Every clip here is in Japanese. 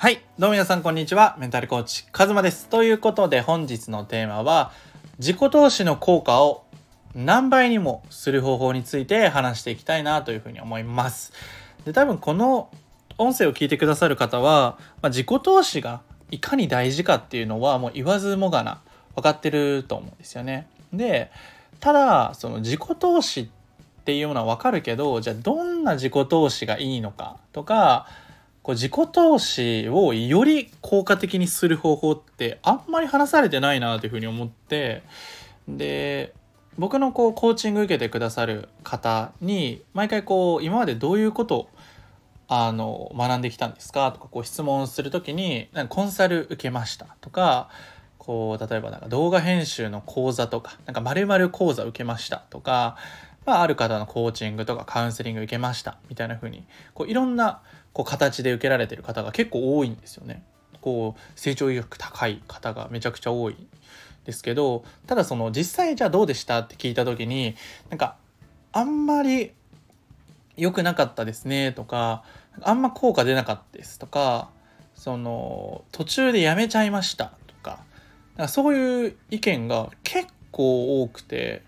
はい。どうも皆さん、こんにちは。メンタルコーチ、カズマです。ということで、本日のテーマは、自己投資の効果を何倍にもする方法について話していきたいなというふうに思います。で、多分この音声を聞いてくださる方は、まあ、自己投資がいかに大事かっていうのはもう言わずもがな分かってると思うんですよね。で、ただ、その自己投資っていうのは分かるけど、じゃあどんな自己投資がいいのかとか、こう自己投資をより効果的にする方法ってあんまり話されてないなというふうに思ってで僕のこうコーチング受けてくださる方に毎回こう今までどういうことをあの学んできたんですかとかこう質問する時になんかコンサル受けましたとかこう例えばなんか動画編集の講座とかなんか〇〇講座受けましたとか、まあ、ある方のコーチングとかカウンセリング受けましたみたいな風にこういろんなこう形で受けられてる方が結構多いんですよね。こう成長意欲高い方がめちゃくちゃ多いですけどただその実際じゃあどうでしたって聞いた時になんかあんまり良くなかったですねとかあんま効果出なかったですとかその途中でやめちゃいましたとかかそういう意見が結構多くて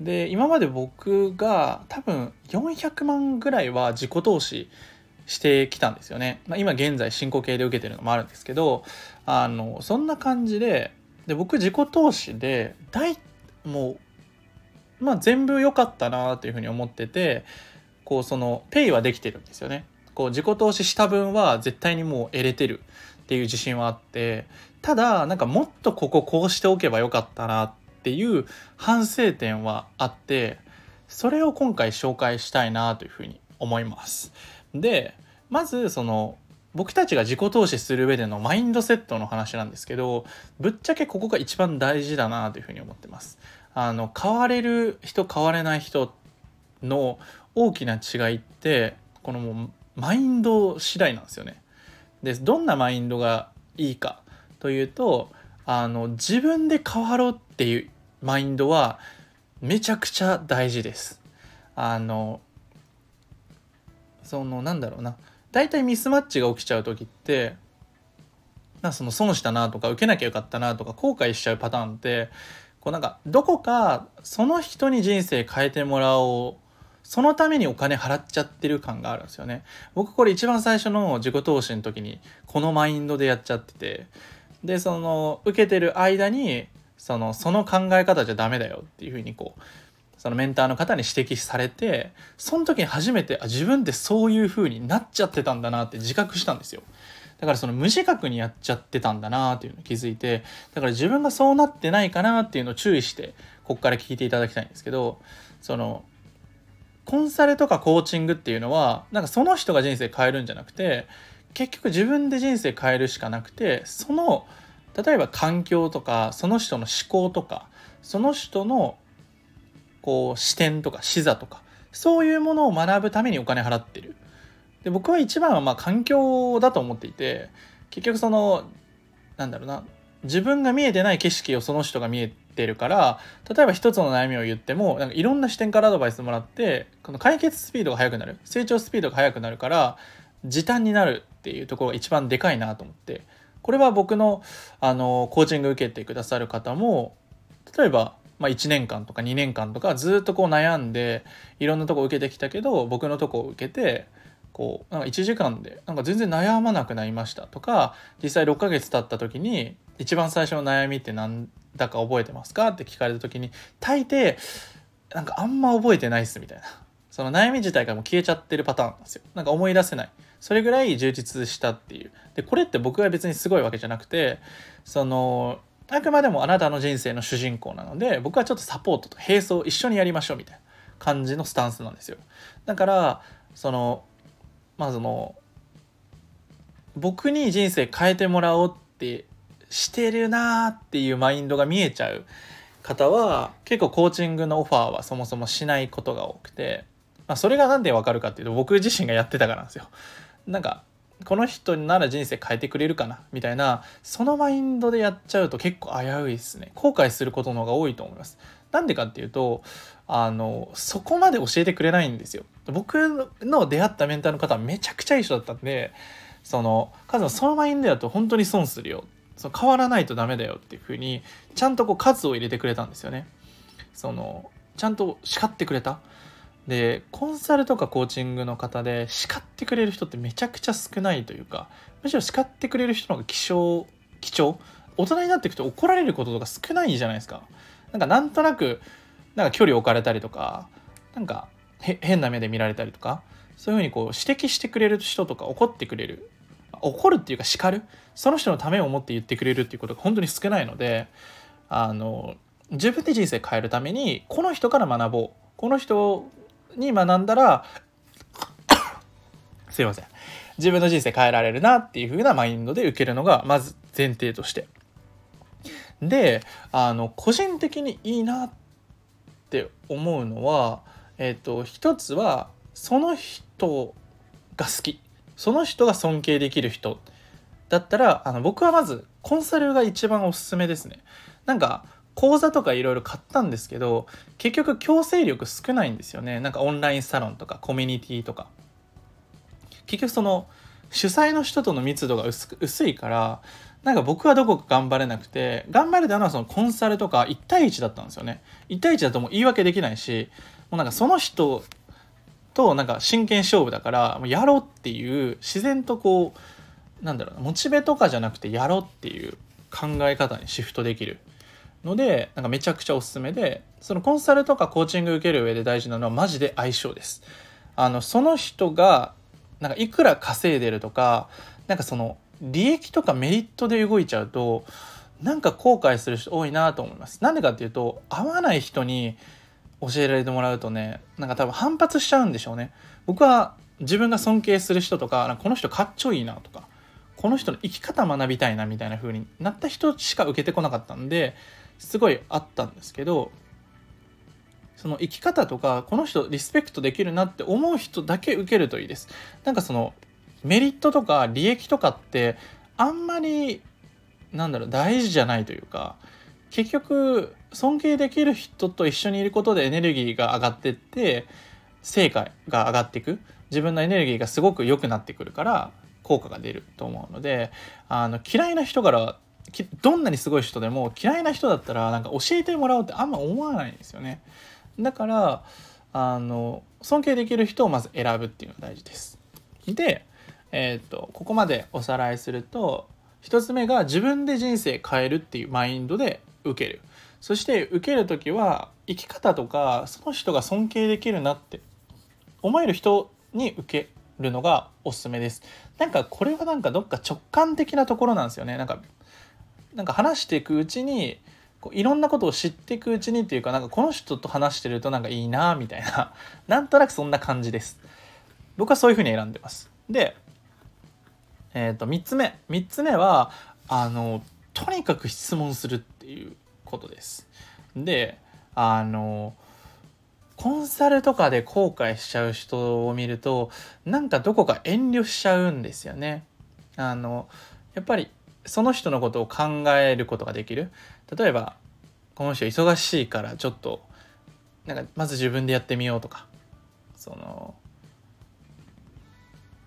で今まで僕が多分400万ぐらいは自己投資してきたんですよね。まあ、今現在進行形で受けてるのもあるんですけどあのそんな感じでで僕自己投資で大もう、まあ、全部良かったなというふうに思っててこうそのペイはできてるんですよね。こう自己投資した分は絶対にもう得れてるっていう自信はあってただなんかもっとこここうしておけばよかったなっていう反省点はあってそれを今回紹介したいなというふうに思います。でまずその僕たちが自己投資する上でのマインドセットの話なんですけどぶっちゃけここが一番大事だなというふうに思ってます。あの変われる人変われない人の大きな違いってこのもうマインド次第なんですよね。でどんなマインドがいいかというとあの自分で変わろうっていうマインドはめちゃくちゃ大事です。あのそのなんだろうな大体ミスマッチが起きちゃう時ってなその損したなとか受けなきゃよかったなとか後悔しちゃうパターンってこうなんかどこかその人に人生変えてもらおうそのためにお金払っちゃってる感があるんですよね。僕これ一番最初の自己投資の時にこのマインドでやっちゃっててでその受けてる間にそのその考え方じゃダメだよっていうふうにこうそのメンターの方に指摘されてその時に初めてあ自分ってそういう風になっちゃってたんだなって自覚したんですよ。だからその無自覚にやっちゃってたんだなっていうのを気づいてだから自分がそうなってないかなっていうのを注意してここから聞いていただきたいんですけどそのコンサルとかコーチングっていうのはなんかその人が人生変えるんじゃなくて結局自分で人生変えるしかなくてその例えば環境とかその人の思考とかその人のこう視点とか視座とかそういうものを学ぶためにお金払ってる。で僕は一番はまあ環境だと思っていて結局そのなんだろうな自分が見えてない景色をその人が見えてるから例えば一つの悩みを言ってもなんかいろんな視点からアドバイスもらってこの解決スピードが速くなる成長スピードが速くなるから時短になるっていうところが一番でかいなと思って。これは僕のあのコーチング受けてくださる方も例えばまあ、1年間とか2年間とかずっとこう悩んでいろんなとこ受けてきたけど僕のとこを受けてこうなんか1時間でなんか全然悩まなくなりましたとか実際6ヶ月経った時に一番最初の悩みって何だか覚えてますかって聞かれた時に大抵なんかあんま覚えてないっすみたいな。その悩み自体がもう消えちゃってるパターンなんですよ。なんか思い出せない。それぐらい充実したっていう。でこれって僕が別にすごいわけじゃなくてそのあくまでもあなたの人生の主人公なので僕はちょっとサポートと並走一緒にやりましょうみたいな感じのスタンスなんですよ。だからそのまあその僕に人生変えてもらおうってしてるなーっていうマインドが見えちゃう方は結構コーチングのオファーはそもそもしないことが多くて、まあ、それが何でわかるかっていうと僕自身がやってたからなんですよ。なんかこの人なら人生変えてくれるかなみたいなそのマインドでやっちゃうと結構危ういですね。後悔することの方が多いと思います。なんでかっていうとあのそこまで教えてくれないんですよ。僕の出会ったメンターの方はめちゃくちゃいい人だったんでそのカズマそのマインドだと本当に損するよ。その変わらないとダメだよっていうふうにちゃんとこう数を入れてくれたんですよね。そのちゃんと叱ってくれた。でコンサルとかコーチングの方で叱ってくれる人ってめちゃくちゃ少ないというかむしろ叱ってくれる人の方が希少貴重大人になっていくと怒られることとか少ないじゃないですか。なんかなんとなくなんか距離置かれたりとかなんか変な目で見られたりとかそういうふうにこう指摘してくれる人とか怒ってくれる怒るっていうか叱るその人のためを思って言ってくれるっていうことが本当に少ないのであの自分で人生変えるためにこの人から学ぼうこの人に学んだら すいません。自分の人生変えられるなっていう風なマインドで受けるのがまず前提として。であの個人的にいいなって思うのはえっ、ー、と一つはその人が好き。その人が尊敬できる人。だったらあの僕はまずコンサルが一番おすすめですね。なんか講座とかいろいろ買ったんですけど結局強制力少ないんですよね。なんかオンラインサロンとかコミュニティとか。結局その主催の人との密度が薄いからなんか僕はどこか頑張れなくて頑張れたのはそのコンサルとか1対1だったんですよね。1対1だともう言い訳できないしもうなんかその人となんか真剣勝負だからもうやろうっていう自然とこうなんだろうモチベとかじゃなくてやろうっていう考え方にシフトできる。のでなんかめちゃくちゃおすすめでそのコンサルとかコーチング受ける上で大事なのはマジで相性です。あのその人がなんかいくら稼いでるとかなんかその利益とかメリットで動いちゃうとなんか後悔する人多いなと思います。なんでかっていうと合わない人に教えられてもらうとねなんか多分反発しちゃうんでしょうね。僕は自分が尊敬する人とかこの人かっちょいいなとかこの人の生き方学びたいなみたいな風になった人しか受けてこなかったんですごいあったんですけどその生き方とかこの人リスペクトできるなって思う人だけ受けるといいです。なんかそのメリットとか利益とかってあんまりなんだろう大事じゃないというか結局尊敬できる人と一緒にいることでエネルギーが上がってって成果が上がっていく自分のエネルギーがすごく良くなってくるから効果が出ると思うのであの嫌いな人からどんなにすごい人でも嫌いな人だったらなんか教えてもらおうってあんま思わないんですよね。だからあの尊敬できる人をまず選ぶっていうのが大事です。で、えーと、ここまでおさらいすると1つ目が自分で人生変えるっていうマインドで受ける。そして受ける時は生き方とかその人が尊敬できるなって思える人に受けるのがおすすめです。なんかこれはなんかどっか直感的なところなんですよね。なんかなんか話していくうちにこういろんなことを知っていくうちにっていうかなんかこの人と話してるとなんかいいなみたいな なんとなくそんな感じです。僕はそういうふうに選んでます。で、えっ、ー、と3つ目3つ目はあのとにかく質問するっていうことです。であのコンサルとかで後悔しちゃう人を見るとなんかどこか遠慮しちゃうんですよね。あのやっぱりその人のことを考えることができる例えばこの人忙しいからちょっとなんかまず自分でやってみようとかその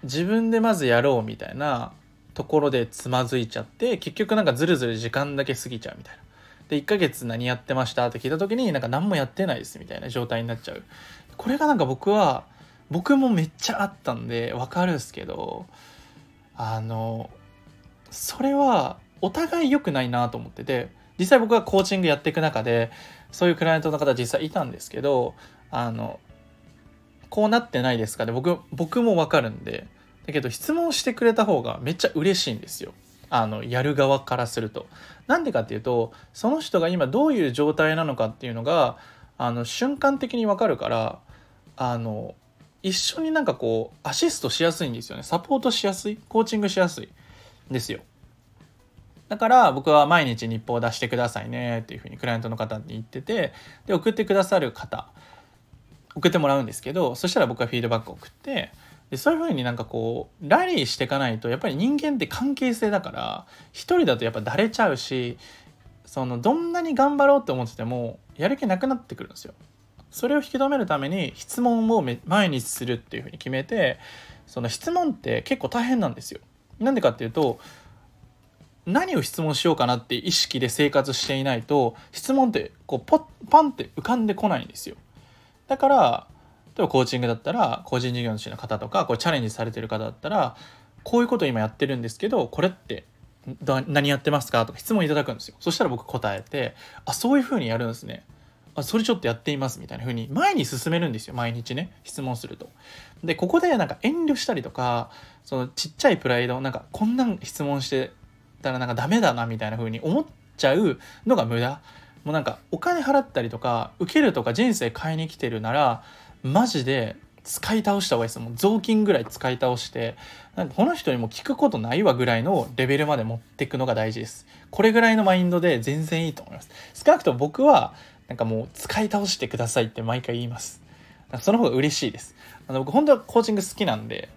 自分でまずやろうみたいなところでつまずいちゃって結局なんかずるずる時間だけ過ぎちゃうみたいな。で1ヶ月何やってましたって聞いた時になんか何もやってないですみたいな状態になっちゃう。これがなんか僕は僕もめっちゃあったんでわかるんですけどあのそれはお互い良くないなと思ってて実際僕がコーチングやっていく中でそういうクライアントの方実際いたんですけどあのこうなってないですかね僕僕も分かるんでだけど質問してくれた方がめっちゃ嬉しいんですよ。あのやる側からすると。なんでかっていうとその人が今どういう状態なのかっていうのがあの瞬間的に分かるからあの一緒になんかこうアシストしやすいんですよね。サポートしやすい。コーチングしやすい。ですよ。だから僕は毎日日報を出してくださいねっていうふうにクライアントの方に言っててで送ってくださる方送ってもらうんですけどそしたら僕はフィードバックを送ってでそういうふうになんかこうラリーしていかないとやっぱり人間って関係性だから一人だとやっぱだれちゃうしそのどんなに頑張ろうって思っててもやる気なくなってくるんですよ。それを引き止めるために質問を毎日するっていうふうに決めてその質問って結構大変なんですよ。なんでかっていうと何を質問しようかなって意識で生活していないと質問ってこうポッパンって浮かんでこないんですよ。だから例えばコーチングだったら個人事業主の方とかこうチャレンジされてる方だったらこういうこと今やってるんですけどこれって何やってますか？とか質問いただくんですよ。そしたら僕答えてあそういうふうにやるんですね。あそれちょっとやっていますみたいな風に前に進めるんですよ毎日ね質問すると。でここでなんか遠慮したりとかそのちっちゃいプライドなんかこんなん質問してたらなんかダメだなみたいな風に思っちゃうのが無駄。もうなんかお金払ったりとか受けるとか人生変えに来てるならマジで使い倒した方がいいです。もう雑巾ぐらい使い倒してなんかこの人にも聞くことないわぐらいのレベルまで持っていくのが大事です。これぐらいのマインドで全然いいと思います。少なくとも僕はなんかもう使い倒してくださいって毎回言います。その方が嬉しいです。あの僕本当はコーチング好きなんで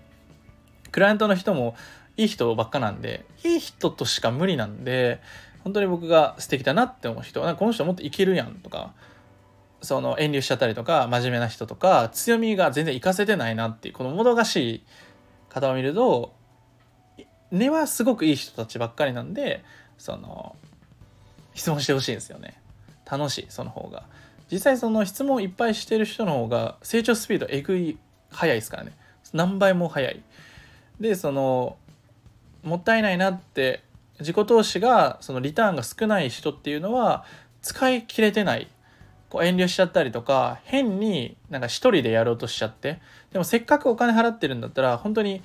クライアントの人もいい人ばっかなんでいい人としか無理なんで本当に僕が素敵だなって思う人なんかこの人もっといけるやんとかその遠慮しちゃったりとか真面目な人とか強みが全然活かせてないなっていうこのもどかしい方を見ると根はすごくいい人たちばっかりなんでその質問してほしいんですよね。楽しいその方が。実際その質問いっぱいしてる人の方が成長スピードえぐい早いですからね。何倍も早い。でそのもったいないなって自己投資がそのリターンが少ない人っていうのは使い切れてない。こう遠慮しちゃったりとか変になんか一人でやろうとしちゃって。でもせっかくお金払ってるんだったら本当に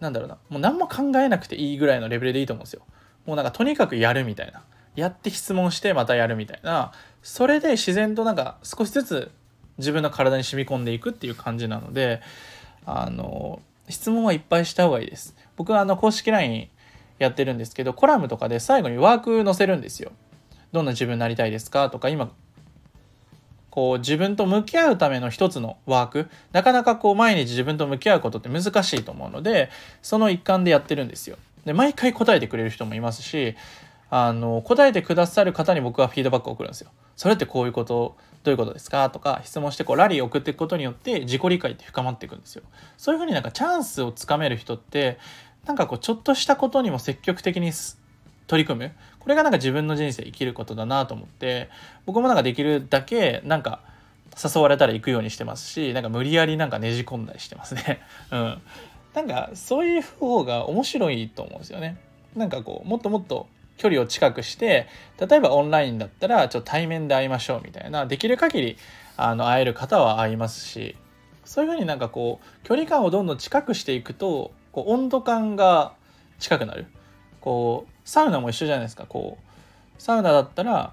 なんだろうな。もう何も考えなくていいぐらいのレベルでいいと思うんですよ。もうなんかとにかくやるみたいな。やって質問してまたやるみたいな。それで自然となんか少しずつ自分の体に染み込んでいくっていう感じなのであの質問はいっぱいした方がいいです。僕はあの公式 LINE やってるんですけどコラムとかで最後にワーク載せるんですよ。どんな自分になりたいですかとか今こう自分と向き合うための一つのワーク。なかなかこう毎日自分と向き合うことって難しいと思うのでその一環でやってるんですよ。で毎回答えてくれる人もいますしあの答えてくださる方に僕はフィードバックを送るんですよ。それってこういうことどういうことですか？とか質問してこうラリーを送っていくことによって自己理解って深まっていくんですよ。そういうふうになんかチャンスをつかめる人ってなんかこうちょっとしたことにも積極的に取り組む。これがなんか自分の人生生きることだなと思って僕もなんかできるだけなんか誘われたら行くようにしてますしなんか無理やりなんかねじ込んだりしてますね。うん。なんかそういう方が面白いと思うんですよね。なんかこうもっともっと距離を近くして例えばオンラインだったらちょっと対面で会いましょうみたいなできる限りあの会える方は会いますしそういうふうになんかこう距離感をどんどん近くしていくとこう温度感が近くなる。こうサウナも一緒じゃないですか。こうサウナだったら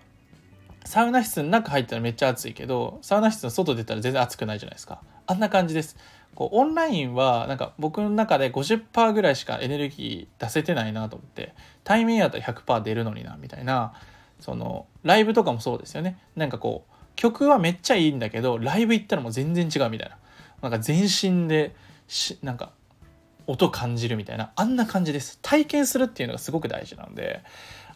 サウナ室の中入ったらめっちゃ暑いけどサウナ室の外出たら全然暑くないじゃないですか。あんな感じです。こうオンラインはなんか僕の中で50%ぐらいしかエネルギー出せてないなと思って。対面やったら100%出るのになみたいなそのライブとかもそうですよね。なんかこう曲はめっちゃいいんだけどライブ行ったらもう全然違うみたいな。なんか全身でしなんか音感じるみたいな。あんな感じです。体験するっていうのがすごく大事なんで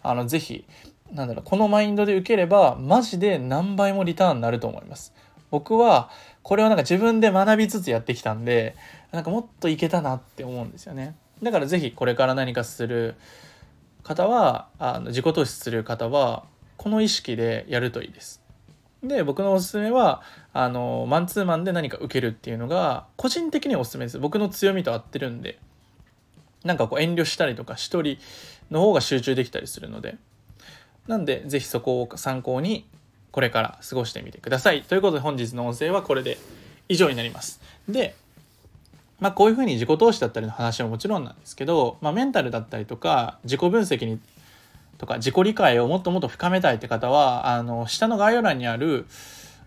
あのぜひなんだろうこのマインドで受ければマジで何倍もリターンになると思います。僕はこれをなんか自分で学びつつやってきたんでなんかもっといけたなって思うんですよね。だからぜひこれから何かする方はあの自己投資する方はこの意識でやるといいです。で僕のおすすめはあのマンツーマンで何か受けるっていうのが個人的におすすめです。僕の強みと合ってるんで。なんかこう遠慮したりとか一人の方が集中できたりするので。なんで是非そこを参考にこれから過ごしてみてください。ということで本日の音声はこれで以上になります。でまあこういうふうに自己投資だったりの話はもちろんなんですけど、まあ、メンタルだったりとか自己分析にとか自己理解をもっともっと深めたいって方はあの下の概要欄にある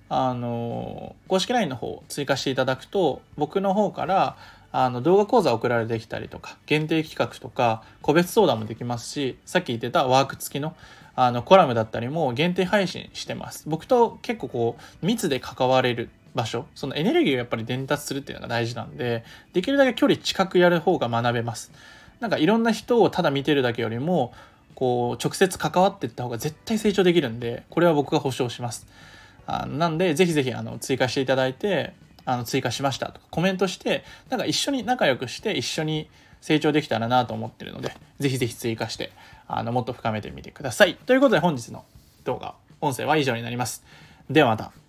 あの公式 LINE の方を追加していただくと僕の方からあの動画講座送られてきたりとか限定企画とか個別相談もできますしさっき言ってたワーク付きのあのコラムだったりも限定配信してます。僕と結構こう密で関われる場所そのエネルギーをやっぱり伝達するっていうのが大事なんでできるだけ距離近くやる方が学べます。なんかいろんな人をただ見てるだけよりもこう直接関わっていった方が絶対成長できるんでこれは僕が保証します。あなんでぜひぜひあの追加していただいてあの追加しましたとかコメントしてなんか一緒に仲良くして一緒に成長できたらなと思ってるのでぜひぜひ追加してあのもっと深めてみてください。ということで本日の動画音声は以上になります。ではまた。